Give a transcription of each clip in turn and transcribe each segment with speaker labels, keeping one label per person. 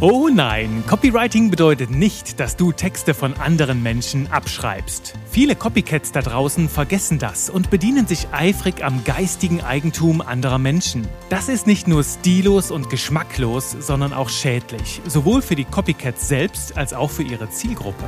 Speaker 1: Oh nein, Copywriting bedeutet nicht, dass du Texte von anderen Menschen abschreibst. Viele Copycats da draußen vergessen das und bedienen sich eifrig am geistigen Eigentum anderer Menschen. Das ist nicht nur stillos und geschmacklos, sondern auch schädlich, sowohl für die Copycats selbst als auch für ihre Zielgruppe.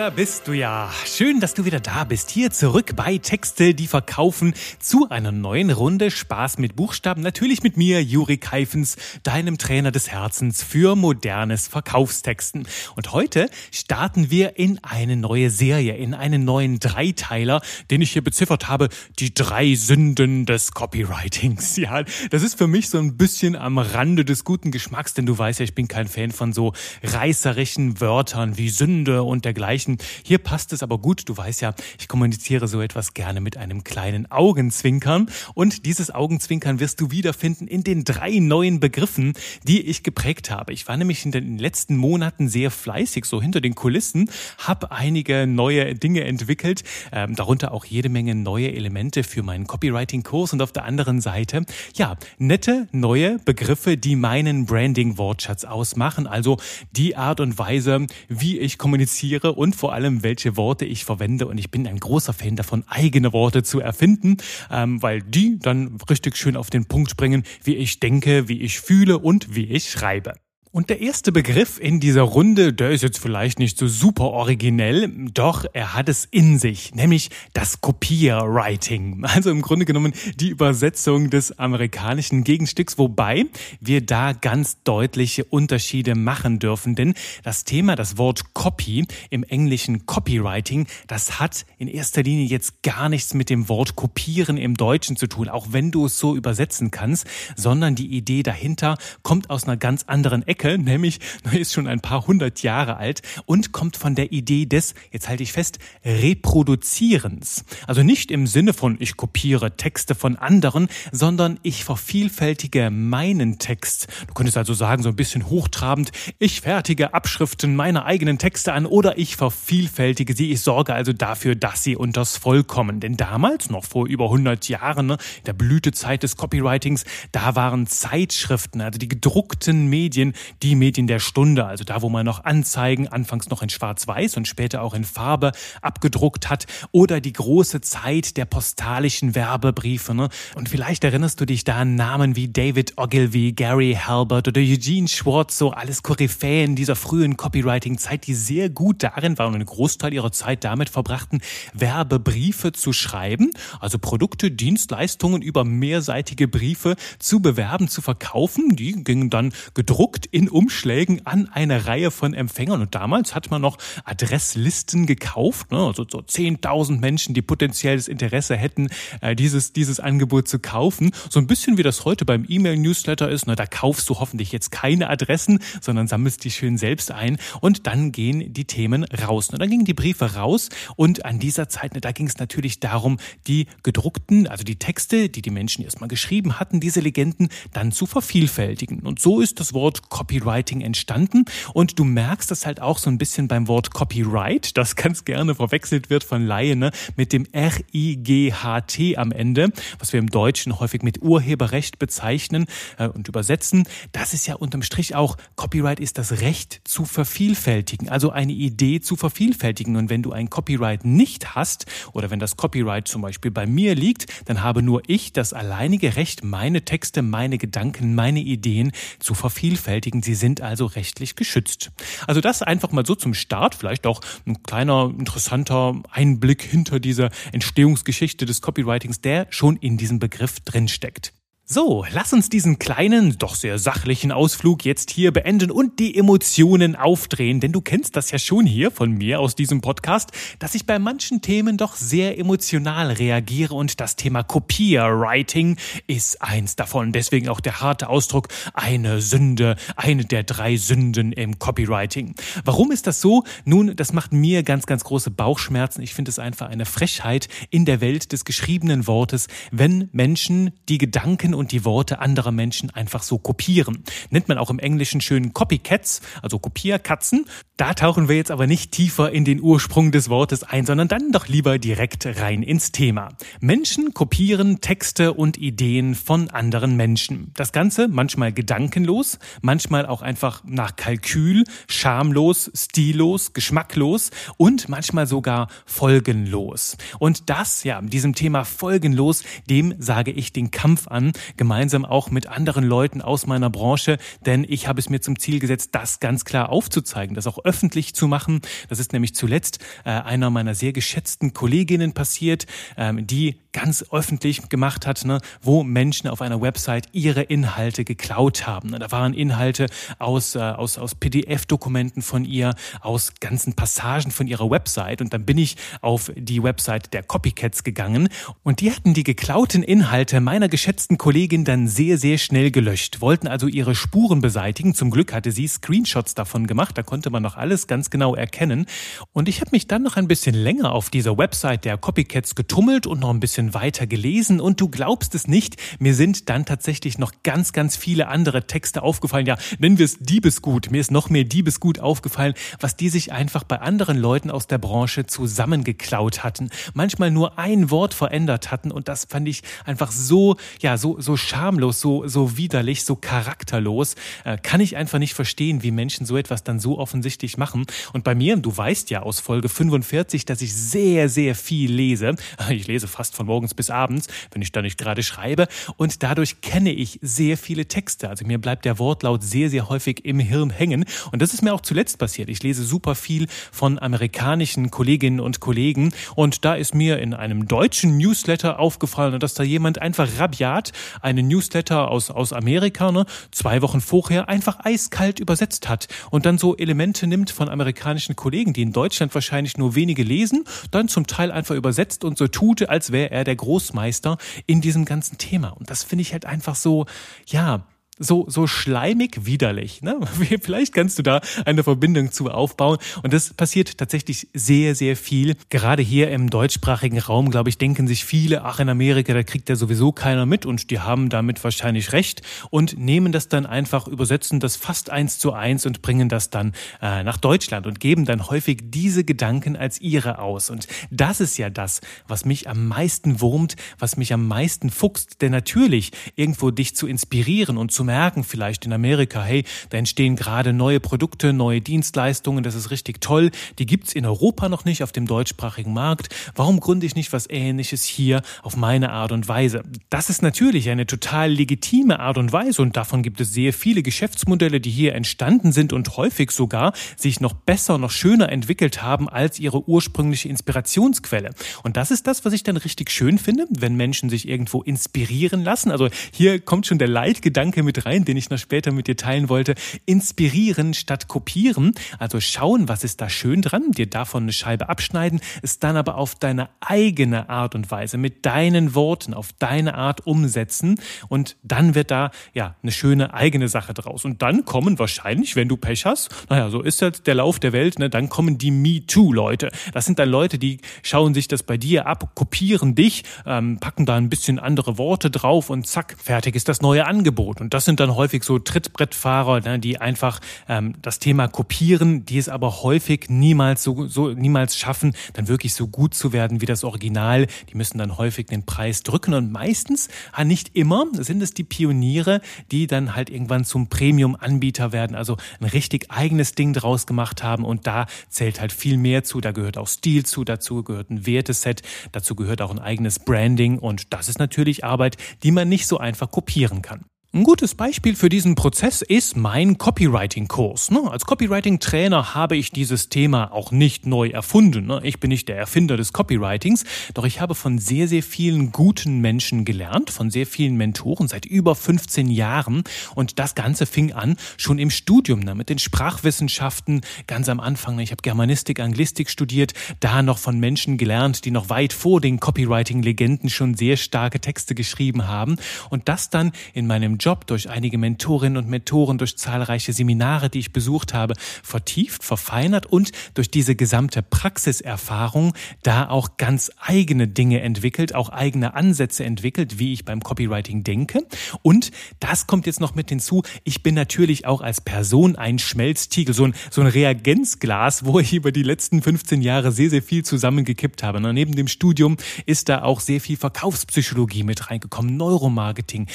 Speaker 1: Da bist du ja. Schön, dass du wieder da bist. Hier zurück bei Texte, die verkaufen zu einer neuen Runde Spaß mit Buchstaben. Natürlich mit mir, Juri Keifens, deinem Trainer des Herzens für modernes Verkaufstexten. Und heute starten wir in eine neue Serie, in einen neuen Dreiteiler, den ich hier beziffert habe. Die drei Sünden des Copywritings. Ja, das ist für mich so ein bisschen am Rande des guten Geschmacks, denn du weißt ja, ich bin kein Fan von so reißerischen Wörtern wie Sünde und dergleichen sprechen. Hier passt es aber gut. Du weißt ja, ich kommuniziere so etwas gerne mit einem kleinen Augenzwinkern. Und dieses Augenzwinkern wirst du wiederfinden in den drei neuen Begriffen, die ich geprägt habe. Ich war nämlich in den letzten Monaten sehr fleißig, so hinter den Kulissen, habe einige neue Dinge entwickelt, ähm, darunter auch jede Menge neue Elemente für meinen Copywriting-Kurs und auf der anderen Seite, ja, nette neue Begriffe, die meinen Branding-Wortschatz ausmachen, also die Art und Weise, wie ich kommuniziere und vor allem, welche Worte ich verwende. Und ich bin ein großer Fan davon, eigene Worte zu erfinden, ähm, weil die dann richtig schön auf den Punkt bringen, wie ich denke, wie ich fühle und wie ich schreibe. Und der erste Begriff in dieser Runde, der ist jetzt vielleicht nicht so super originell, doch er hat es in sich, nämlich das Copywriting. Also im Grunde genommen die Übersetzung des amerikanischen Gegenstücks, wobei wir da ganz deutliche Unterschiede machen dürfen, denn das Thema, das Wort Copy im englischen Copywriting, das hat in erster Linie jetzt gar nichts mit dem Wort kopieren im Deutschen zu tun, auch wenn du es so übersetzen kannst, sondern die Idee dahinter kommt aus einer ganz anderen Ecke Ecke, nämlich ist schon ein paar hundert Jahre alt und kommt von der Idee des, jetzt halte ich fest, Reproduzierens. Also nicht im Sinne von ich kopiere Texte von anderen, sondern ich vervielfältige meinen Text. Du könntest also sagen, so ein bisschen hochtrabend, ich fertige Abschriften meiner eigenen Texte an oder ich vervielfältige sie. Ich sorge also dafür, dass sie unters Voll kommen. Denn damals, noch vor über 100 Jahren, ne, der Blütezeit des Copywritings, da waren Zeitschriften, also die gedruckten Medien, die Medien der Stunde, also da, wo man noch Anzeigen anfangs noch in Schwarz-Weiß und später auch in Farbe abgedruckt hat oder die große Zeit der postalischen Werbebriefe. Ne? Und vielleicht erinnerst du dich da an Namen wie David Ogilvy, Gary Halbert oder Eugene Schwartz, so alles Koryphäen dieser frühen Copywriting-Zeit, die sehr gut darin waren und einen Großteil ihrer Zeit damit verbrachten, Werbebriefe zu schreiben, also Produkte, Dienstleistungen über mehrseitige Briefe zu bewerben, zu verkaufen. Die gingen dann gedruckt in Umschlägen an eine Reihe von Empfängern. Und damals hat man noch Adresslisten gekauft, ne? also so 10.000 Menschen, die potenziell das Interesse hätten, äh, dieses, dieses Angebot zu kaufen. So ein bisschen wie das heute beim E-Mail-Newsletter ist. Ne? Da kaufst du hoffentlich jetzt keine Adressen, sondern sammelst die schön selbst ein und dann gehen die Themen raus. Ne? Dann gingen die Briefe raus und an dieser Zeit, ne, da ging es natürlich darum, die gedruckten, also die Texte, die die Menschen erstmal geschrieben hatten, diese Legenden dann zu vervielfältigen. Und so ist das Wort Copy Copywriting entstanden. Und du merkst das halt auch so ein bisschen beim Wort Copyright, das ganz gerne verwechselt wird von Laien ne, mit dem R-I-G-H-T am Ende, was wir im Deutschen häufig mit Urheberrecht bezeichnen äh, und übersetzen. Das ist ja unterm Strich auch, Copyright ist das Recht zu vervielfältigen, also eine Idee zu vervielfältigen. Und wenn du ein Copyright nicht hast oder wenn das Copyright zum Beispiel bei mir liegt, dann habe nur ich das alleinige Recht, meine Texte, meine Gedanken, meine Ideen zu vervielfältigen. Sie sind also rechtlich geschützt. Also das einfach mal so zum Start, vielleicht auch ein kleiner interessanter Einblick hinter dieser Entstehungsgeschichte des Copywritings, der schon in diesem Begriff drinsteckt. So, lass uns diesen kleinen, doch sehr sachlichen Ausflug jetzt hier beenden und die Emotionen aufdrehen, denn du kennst das ja schon hier von mir aus diesem Podcast, dass ich bei manchen Themen doch sehr emotional reagiere und das Thema Copywriting ist eins davon. Deswegen auch der harte Ausdruck, eine Sünde, eine der drei Sünden im Copywriting. Warum ist das so? Nun, das macht mir ganz, ganz große Bauchschmerzen. Ich finde es einfach eine Frechheit in der Welt des geschriebenen Wortes, wenn Menschen die Gedanken und die Worte anderer Menschen einfach so kopieren. Nennt man auch im Englischen schön Copycats, also Kopierkatzen. Da tauchen wir jetzt aber nicht tiefer in den Ursprung des Wortes ein, sondern dann doch lieber direkt rein ins Thema. Menschen kopieren Texte und Ideen von anderen Menschen. Das Ganze manchmal gedankenlos, manchmal auch einfach nach Kalkül, schamlos, stillos, geschmacklos und manchmal sogar folgenlos. Und das, ja, diesem Thema folgenlos, dem sage ich den Kampf an, gemeinsam auch mit anderen Leuten aus meiner Branche, denn ich habe es mir zum Ziel gesetzt, das ganz klar aufzuzeigen, das auch öffentlich zu machen. Das ist nämlich zuletzt äh, einer meiner sehr geschätzten Kolleginnen passiert, ähm, die ganz öffentlich gemacht hat, ne, wo Menschen auf einer Website ihre Inhalte geklaut haben. Da waren Inhalte aus, äh, aus, aus PDF-Dokumenten von ihr, aus ganzen Passagen von ihrer Website. Und dann bin ich auf die Website der Copycats gegangen und die hatten die geklauten Inhalte meiner geschätzten Kollegin dann sehr, sehr schnell gelöscht, wollten also ihre Spuren beseitigen. Zum Glück hatte sie Screenshots davon gemacht, da konnte man noch alles ganz genau erkennen. Und ich habe mich dann noch ein bisschen länger auf dieser Website der Copycats getummelt und noch ein bisschen bisschen weiter gelesen und du glaubst es nicht, mir sind dann tatsächlich noch ganz, ganz viele andere Texte aufgefallen. Ja, nennen wir es Diebesgut. Mir ist noch mehr Diebesgut aufgefallen, was die sich einfach bei anderen Leuten aus der Branche zusammengeklaut hatten. Manchmal nur ein Wort verändert hatten und das fand ich einfach so, ja, so, so schamlos, so, so widerlich, so charakterlos. Äh, kann ich einfach nicht verstehen, wie Menschen so etwas dann so offensichtlich machen. Und bei mir, du weißt ja aus Folge 45, dass ich sehr, sehr viel lese. Ich lese fast von morgens bis abends, wenn ich da nicht gerade schreibe. Und dadurch kenne ich sehr viele Texte. Also mir bleibt der Wortlaut sehr, sehr häufig im Hirn hängen. Und das ist mir auch zuletzt passiert. Ich lese super viel von amerikanischen Kolleginnen und Kollegen. Und da ist mir in einem deutschen Newsletter aufgefallen, dass da jemand einfach rabiat einen Newsletter aus, aus Amerika, ne, zwei Wochen vorher einfach eiskalt übersetzt hat und dann so Elemente nimmt von amerikanischen Kollegen, die in Deutschland wahrscheinlich nur wenige lesen, dann zum Teil einfach übersetzt und so tut, als wäre er er der Großmeister in diesem ganzen Thema. Und das finde ich halt einfach so, ja, so, so schleimig widerlich. Ne? Vielleicht kannst du da eine Verbindung zu aufbauen. Und das passiert tatsächlich sehr, sehr viel. Gerade hier im deutschsprachigen Raum, glaube ich, denken sich viele, ach, in Amerika, da kriegt ja sowieso keiner mit und die haben damit wahrscheinlich recht und nehmen das dann einfach, übersetzen das fast eins zu eins und bringen das dann äh, nach Deutschland und geben dann häufig diese Gedanken als ihre aus. Und das ist ja das, was mich am meisten wurmt, was mich am meisten fuchst. Denn natürlich, irgendwo dich zu inspirieren und zu merken vielleicht in Amerika, hey, da entstehen gerade neue Produkte, neue Dienstleistungen, das ist richtig toll. Die gibt's in Europa noch nicht auf dem deutschsprachigen Markt. Warum gründe ich nicht was ähnliches hier auf meine Art und Weise? Das ist natürlich eine total legitime Art und Weise und davon gibt es sehr viele Geschäftsmodelle, die hier entstanden sind und häufig sogar sich noch besser, noch schöner entwickelt haben als ihre ursprüngliche Inspirationsquelle. Und das ist das, was ich dann richtig schön finde, wenn Menschen sich irgendwo inspirieren lassen. Also hier kommt schon der Leitgedanke mit rein, den ich noch später mit dir teilen wollte. Inspirieren statt kopieren. Also schauen, was ist da schön dran, dir davon eine Scheibe abschneiden, es dann aber auf deine eigene Art und Weise, mit deinen Worten, auf deine Art umsetzen und dann wird da ja eine schöne eigene Sache draus. Und dann kommen wahrscheinlich, wenn du Pech hast, naja, so ist halt der Lauf der Welt, ne, dann kommen die Me-Too-Leute. Das sind dann Leute, die schauen sich das bei dir ab, kopieren dich, ähm, packen da ein bisschen andere Worte drauf und zack, fertig ist das neue Angebot. Und das sind dann häufig so Trittbrettfahrer, ne, die einfach ähm, das Thema kopieren, die es aber häufig niemals so, so niemals schaffen, dann wirklich so gut zu werden wie das Original. Die müssen dann häufig den Preis drücken und meistens, ah, nicht immer, sind es die Pioniere, die dann halt irgendwann zum Premium-Anbieter werden, also ein richtig eigenes Ding draus gemacht haben und da zählt halt viel mehr zu. Da gehört auch Stil zu, dazu gehört ein Werteset, dazu gehört auch ein eigenes Branding und das ist natürlich Arbeit, die man nicht so einfach kopieren kann. Ein gutes Beispiel für diesen Prozess ist mein Copywriting-Kurs. Ne? Als Copywriting-Trainer habe ich dieses Thema auch nicht neu erfunden. Ne? Ich bin nicht der Erfinder des Copywritings, doch ich habe von sehr, sehr vielen guten Menschen gelernt, von sehr vielen Mentoren seit über 15 Jahren. Und das Ganze fing an schon im Studium ne? mit den Sprachwissenschaften. Ganz am Anfang, ich habe Germanistik, Anglistik studiert, da noch von Menschen gelernt, die noch weit vor den Copywriting-Legenden schon sehr starke Texte geschrieben haben. Und das dann in meinem Job, durch einige Mentorinnen und Mentoren, durch zahlreiche Seminare, die ich besucht habe, vertieft, verfeinert und durch diese gesamte Praxiserfahrung da auch ganz eigene Dinge entwickelt, auch eigene Ansätze entwickelt, wie ich beim Copywriting denke. Und das kommt jetzt noch mit hinzu. Ich bin natürlich auch als Person ein Schmelztiegel, so ein, so ein Reagenzglas, wo ich über die letzten 15 Jahre sehr, sehr viel zusammengekippt habe. Und neben dem Studium ist da auch sehr viel Verkaufspsychologie mit reingekommen, Neuromarketing,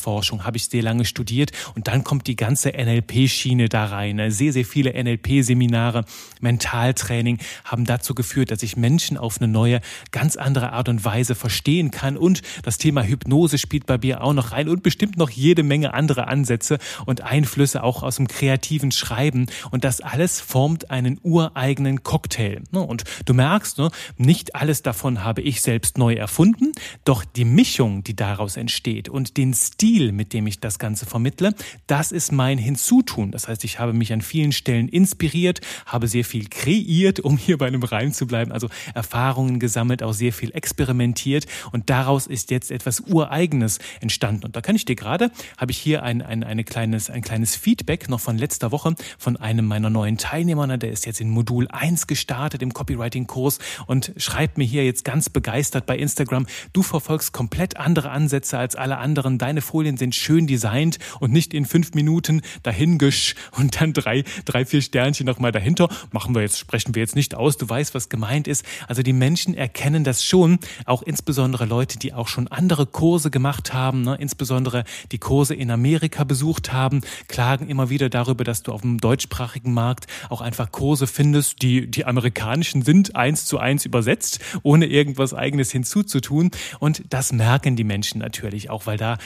Speaker 1: Emotionsforschung habe ich sehr lange studiert und dann kommt die ganze NLP-Schiene da rein. Ne? Sehr, sehr viele NLP-Seminare, Mentaltraining haben dazu geführt, dass ich Menschen auf eine neue, ganz andere Art und Weise verstehen kann und das Thema Hypnose spielt bei mir auch noch rein und bestimmt noch jede Menge andere Ansätze und Einflüsse auch aus dem kreativen Schreiben und das alles formt einen ureigenen Cocktail. Ne? Und du merkst, ne, nicht alles davon habe ich selbst neu erfunden, doch die Mischung, die daraus entsteht und den Stil, mit dem ich das Ganze vermittle, das ist mein Hinzutun. Das heißt, ich habe mich an vielen Stellen inspiriert, habe sehr viel kreiert, um hier bei einem Reim zu bleiben, also Erfahrungen gesammelt, auch sehr viel experimentiert und daraus ist jetzt etwas Ureigenes entstanden. Und da kann ich dir gerade, habe ich hier ein, ein, eine kleines, ein kleines Feedback noch von letzter Woche von einem meiner neuen Teilnehmer, der ist jetzt in Modul 1 gestartet im Copywriting-Kurs und schreibt mir hier jetzt ganz begeistert bei Instagram, du verfolgst komplett andere Ansätze als alle anderen, deine Folien sind schön designt und nicht in fünf Minuten dahingesch und dann drei, drei, vier Sternchen nochmal dahinter. Machen wir jetzt, sprechen wir jetzt nicht aus, du weißt, was gemeint ist. Also die Menschen erkennen das schon, auch insbesondere Leute, die auch schon andere Kurse gemacht haben, ne, insbesondere die Kurse in Amerika besucht haben, klagen immer wieder darüber, dass du auf dem deutschsprachigen Markt auch einfach Kurse findest, die die amerikanischen sind, eins zu eins übersetzt, ohne irgendwas eigenes hinzuzutun. Und das merken die Menschen natürlich auch, weil da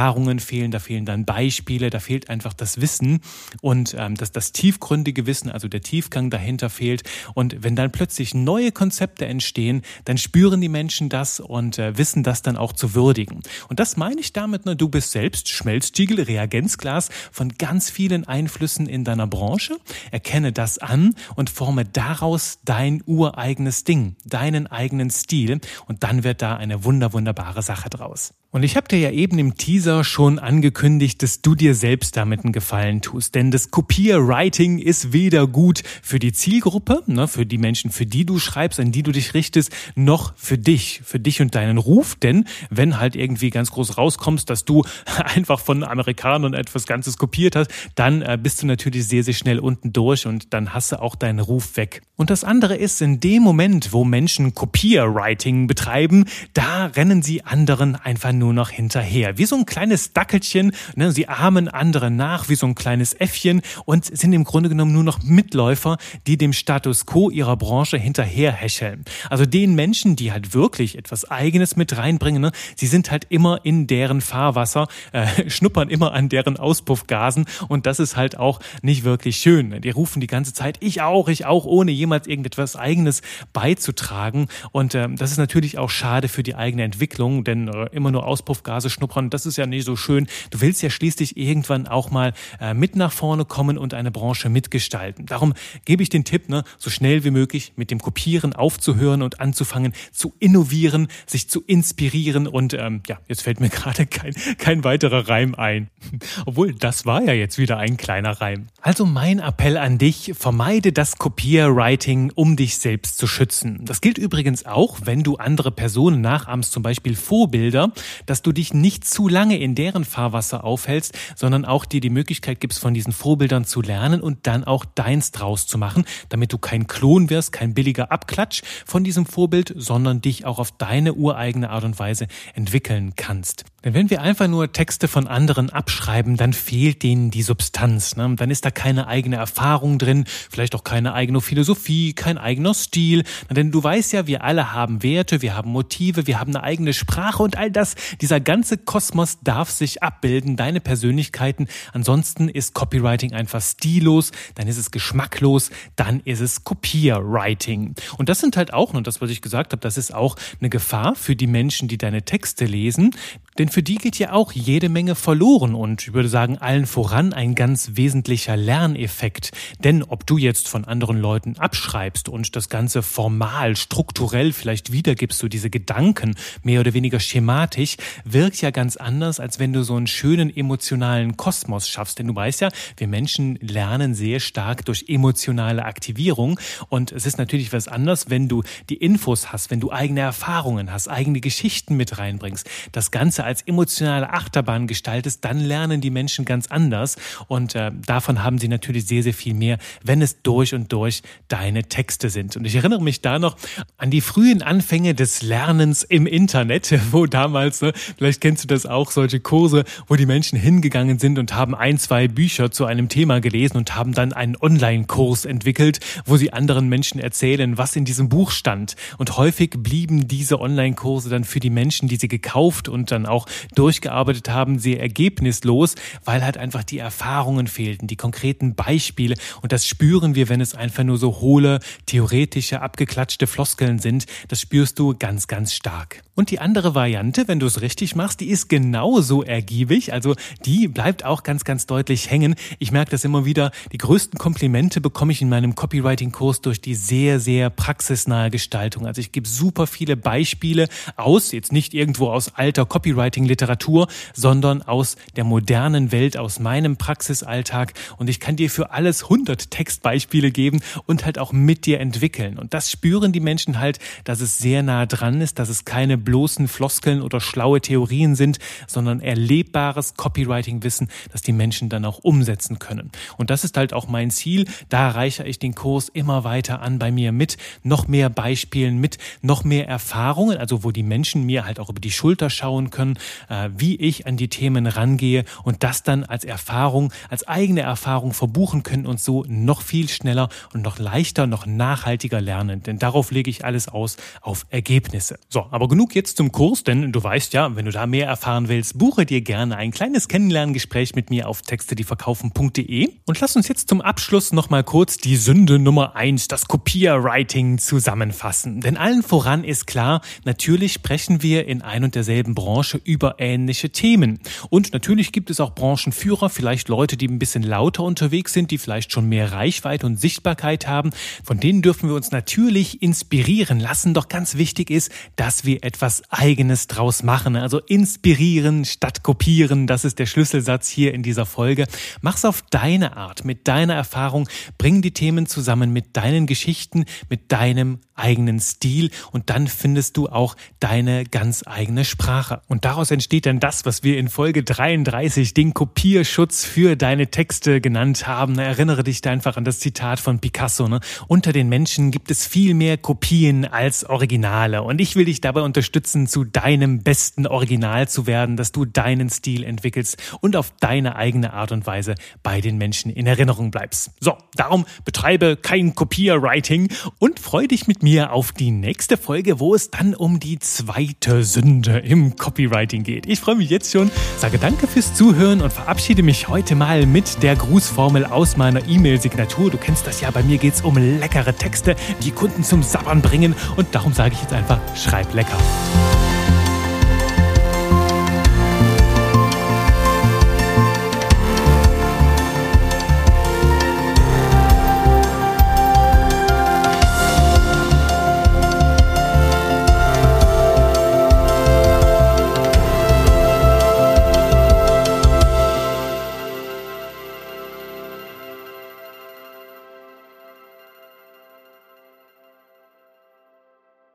Speaker 1: Erfahrungen fehlen, da fehlen dann Beispiele, da fehlt einfach das Wissen und ähm, das, das tiefgründige Wissen, also der Tiefgang dahinter fehlt. Und wenn dann plötzlich neue Konzepte entstehen, dann spüren die Menschen das und äh, wissen das dann auch zu würdigen. Und das meine ich damit, ne, du bist selbst Schmelztiegel, Reagenzglas von ganz vielen Einflüssen in deiner Branche. Erkenne das an und forme daraus dein ureigenes Ding, deinen eigenen Stil und dann wird da eine wunder wunderbare Sache draus. Und ich habe dir ja eben im Teaser schon angekündigt, dass du dir selbst damit einen Gefallen tust. Denn das Kopierwriting ist weder gut für die Zielgruppe, ne, für die Menschen, für die du schreibst, an die du dich richtest, noch für dich, für dich und deinen Ruf. Denn wenn halt irgendwie ganz groß rauskommst, dass du einfach von Amerikanern etwas Ganzes kopiert hast, dann äh, bist du natürlich sehr, sehr schnell unten durch und dann hast du auch deinen Ruf weg. Und das andere ist, in dem Moment, wo Menschen Kopierwriting betreiben, da rennen sie anderen einfach nur noch hinterher. Wie so ein kleines Dackelchen, ne? sie ahmen andere nach, wie so ein kleines Äffchen und sind im Grunde genommen nur noch Mitläufer, die dem Status quo ihrer Branche hinterherhecheln. Also den Menschen, die halt wirklich etwas Eigenes mit reinbringen, ne? sie sind halt immer in deren Fahrwasser, äh, schnuppern immer an deren Auspuffgasen und das ist halt auch nicht wirklich schön. Die rufen die ganze Zeit, ich auch, ich auch, ohne jemals irgendetwas Eigenes beizutragen und äh, das ist natürlich auch schade für die eigene Entwicklung, denn äh, immer nur Auspuffgase schnuppern, das ist ja nicht so schön. Du willst ja schließlich irgendwann auch mal äh, mit nach vorne kommen und eine Branche mitgestalten. Darum gebe ich den Tipp, ne, so schnell wie möglich mit dem Kopieren aufzuhören und anzufangen zu innovieren, sich zu inspirieren und ähm, ja, jetzt fällt mir gerade kein, kein weiterer Reim ein. Obwohl, das war ja jetzt wieder ein kleiner Reim. Also mein Appell an dich, vermeide das Kopierwriting, um dich selbst zu schützen. Das gilt übrigens auch, wenn du andere Personen nachahmst, zum Beispiel Vorbilder, dass du dich nicht zu lange in deren Fahrwasser aufhältst, sondern auch dir die Möglichkeit gibst, von diesen Vorbildern zu lernen und dann auch deins draus zu machen, damit du kein Klon wirst, kein billiger Abklatsch von diesem Vorbild, sondern dich auch auf deine ureigene Art und Weise entwickeln kannst. Denn wenn wir einfach nur Texte von anderen abschreiben, dann fehlt denen die Substanz. Ne? Dann ist da keine eigene Erfahrung drin, vielleicht auch keine eigene Philosophie, kein eigener Stil. Denn du weißt ja, wir alle haben Werte, wir haben Motive, wir haben eine eigene Sprache und all das, dieser ganze Kosmos darf sich abbilden, deine Persönlichkeiten. Ansonsten ist Copywriting einfach stillos, dann ist es geschmacklos, dann ist es Kopierwriting. Und das sind halt auch, und das, was ich gesagt habe, das ist auch eine Gefahr für die Menschen, die deine Texte lesen. Denn für die geht ja auch jede Menge verloren und ich würde sagen, allen voran ein ganz wesentlicher Lerneffekt. Denn ob du jetzt von anderen Leuten abschreibst und das Ganze formal, strukturell vielleicht wiedergibst, du diese Gedanken mehr oder weniger schematisch, wirkt ja ganz anders, als wenn du so einen schönen emotionalen Kosmos schaffst. Denn du weißt ja, wir Menschen lernen sehr stark durch emotionale Aktivierung und es ist natürlich was anderes, wenn du die Infos hast, wenn du eigene Erfahrungen hast, eigene Geschichten mit reinbringst, das Ganze als emotionale Achterbahn gestaltest, dann lernen die Menschen ganz anders und äh, davon haben sie natürlich sehr, sehr viel mehr, wenn es durch und durch deine Texte sind. Und ich erinnere mich da noch an die frühen Anfänge des Lernens im Internet, wo damals, ne, vielleicht kennst du das auch, solche Kurse, wo die Menschen hingegangen sind und haben ein, zwei Bücher zu einem Thema gelesen und haben dann einen Online-Kurs entwickelt, wo sie anderen Menschen erzählen, was in diesem Buch stand. Und häufig blieben diese Online-Kurse dann für die Menschen, die sie gekauft und dann auch durchgearbeitet haben, sehr ergebnislos, weil halt einfach die Erfahrungen fehlten, die konkreten Beispiele. Und das spüren wir, wenn es einfach nur so hohle, theoretische, abgeklatschte Floskeln sind. Das spürst du ganz, ganz stark. Und die andere Variante, wenn du es richtig machst, die ist genauso ergiebig. Also die bleibt auch ganz, ganz deutlich hängen. Ich merke das immer wieder. Die größten Komplimente bekomme ich in meinem Copywriting-Kurs durch die sehr, sehr praxisnahe Gestaltung. Also ich gebe super viele Beispiele aus, jetzt nicht irgendwo aus alter Copywriting-Literatur, sondern aus der modernen Welt, aus meinem Praxisalltag. Und ich kann dir für alles 100 Textbeispiele geben und halt auch mit dir entwickeln. Und das spüren die Menschen halt, dass es sehr nah dran ist, dass es keine bloßen Floskeln oder schlaue Theorien sind, sondern erlebbares Copywriting-Wissen, das die Menschen dann auch umsetzen können. Und das ist halt auch mein Ziel. Da reiche ich den Kurs immer weiter an bei mir mit noch mehr Beispielen, mit noch mehr Erfahrungen, also wo die Menschen mir halt auch über die Schulter schauen können, äh, wie ich an die Themen rangehe und das dann als Erfahrung, als eigene Erfahrung verbuchen können und so noch viel schneller und noch leichter, noch nachhaltiger lernen. Denn darauf lege ich alles aus, auf Ergebnisse. So, aber genug jetzt zum Kurs, denn du weißt ja, wenn du da mehr erfahren willst, buche dir gerne ein kleines Kennenlerngespräch mit mir auf textedieverkaufen.de und lass uns jetzt zum Abschluss nochmal kurz die Sünde Nummer eins, das Copywriting zusammenfassen. Denn allen voran ist klar, natürlich sprechen wir in ein und derselben Branche über ähnliche Themen. Und natürlich gibt es auch Branchenführer, vielleicht Leute, die ein bisschen lauter unterwegs sind, die vielleicht schon mehr Reichweite und Sichtbarkeit haben. Von denen dürfen wir uns natürlich inspirieren lassen. Doch ganz wichtig ist, dass wir etwas was Eigenes draus machen. Also inspirieren statt kopieren, das ist der Schlüsselsatz hier in dieser Folge. Mach's auf deine Art, mit deiner Erfahrung, bring die Themen zusammen mit deinen Geschichten, mit deinem eigenen Stil und dann findest du auch deine ganz eigene Sprache. Und daraus entsteht dann das, was wir in Folge 33 den Kopierschutz für deine Texte genannt haben. Erinnere dich da einfach an das Zitat von Picasso. Ne? Unter den Menschen gibt es viel mehr Kopien als Originale. Und ich will dich dabei unterstützen, zu deinem besten Original zu werden, dass du deinen Stil entwickelst und auf deine eigene Art und Weise bei den Menschen in Erinnerung bleibst. So, darum betreibe kein Kopierwriting und freu dich mit mir auf die nächste Folge, wo es dann um die zweite Sünde im Copywriting geht. Ich freue mich jetzt schon, sage danke fürs Zuhören und verabschiede mich heute mal mit der Grußformel aus meiner E-Mail-Signatur. Du kennst das ja, bei mir geht es um leckere Texte, die Kunden zum Sabbern bringen und darum sage ich jetzt einfach, schreib lecker.